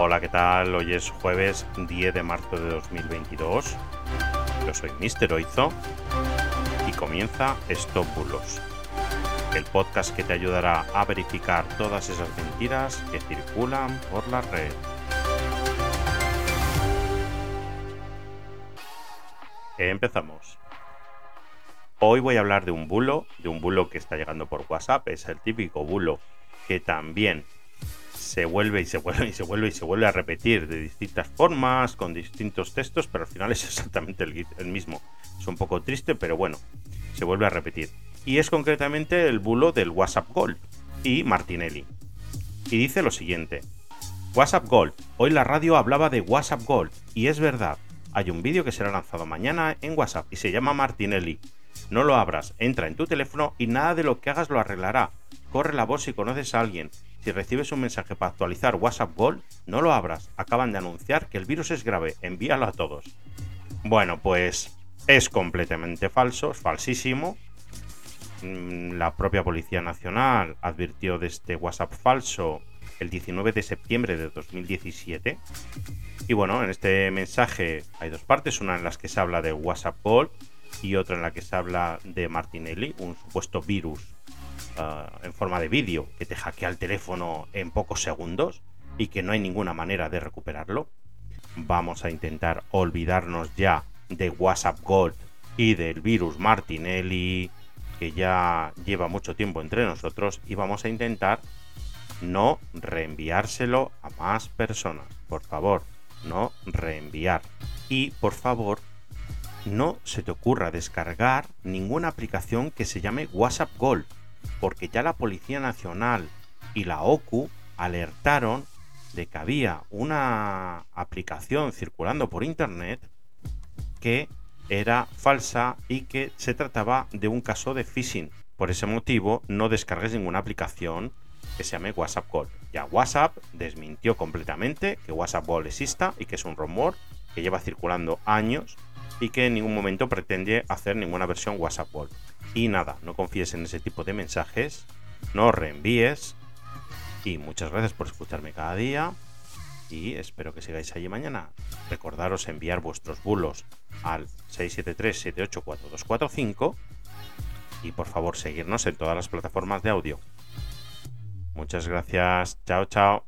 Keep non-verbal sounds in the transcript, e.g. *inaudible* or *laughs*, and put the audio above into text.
Hola, ¿qué tal? Hoy es jueves 10 de marzo de 2022. Yo soy Mister Oizo y comienza Stop Bulos, el podcast que te ayudará a verificar todas esas mentiras que circulan por la red. Empezamos. Hoy voy a hablar de un bulo, de un bulo que está llegando por WhatsApp. Es el típico bulo que también se vuelve y se vuelve y se vuelve y se vuelve a repetir de distintas formas, con distintos textos, pero al final es *laughs* exactamente el, mismo. Es un poco triste, pero bueno, se vuelve a repetir. Y es concretamente el bulo del WhatsApp Gold y Martinelli. Y dice lo siguiente. WhatsApp Gold. Hoy la radio hablaba de WhatsApp Gold. Y es verdad. Hay un vídeo que será lanzado mañana en WhatsApp y se llama Martinelli. No lo abras, entra en tu teléfono y nada de lo que hagas lo arreglará. Corre la voz si conoces a alguien. Si recibes un mensaje para actualizar WhatsApp Gold, no lo abras. Acaban de anunciar que el virus es grave. Envíalo a todos. Bueno, pues es completamente falso, es falsísimo. Mm, la propia Policía Nacional advirtió de este WhatsApp falso el 19 de septiembre de 2017. Y bueno, en este mensaje hay dos partes, una en las que se habla de WhatsApp Gold y otra en la que se habla de Martinelli, un supuesto virus uh, en forma de vídeo que te hackea el teléfono en pocos segundos y que no hay ninguna manera de recuperarlo. Vamos a intentar olvidarnos ya de WhatsApp Gold y del virus Martinelli que ya lleva mucho tiempo entre nosotros y vamos a intentar no reenviárselo a más personas. Por favor, no reenviar. Y por favor, no se te ocurra descargar ninguna aplicación que se llame WhatsApp Gold, porque ya la Policía Nacional y la OCU alertaron de que había una aplicación circulando por internet que era falsa y que se trataba de un caso de phishing. Por ese motivo, no descargues ninguna aplicación que se llame WhatsApp Gold. Ya WhatsApp desmintió completamente que WhatsApp Gold exista y que es un rumor que lleva circulando años y que en ningún momento pretende hacer ninguna versión WhatsApp Gold. Y nada, no confíes en ese tipo de mensajes, no reenvíes. Y muchas gracias por escucharme cada día. Y espero que sigáis allí mañana. Recordaros enviar vuestros bulos al 673-784-245. Y por favor seguirnos en todas las plataformas de audio. Muchas gracias. Chao, chao.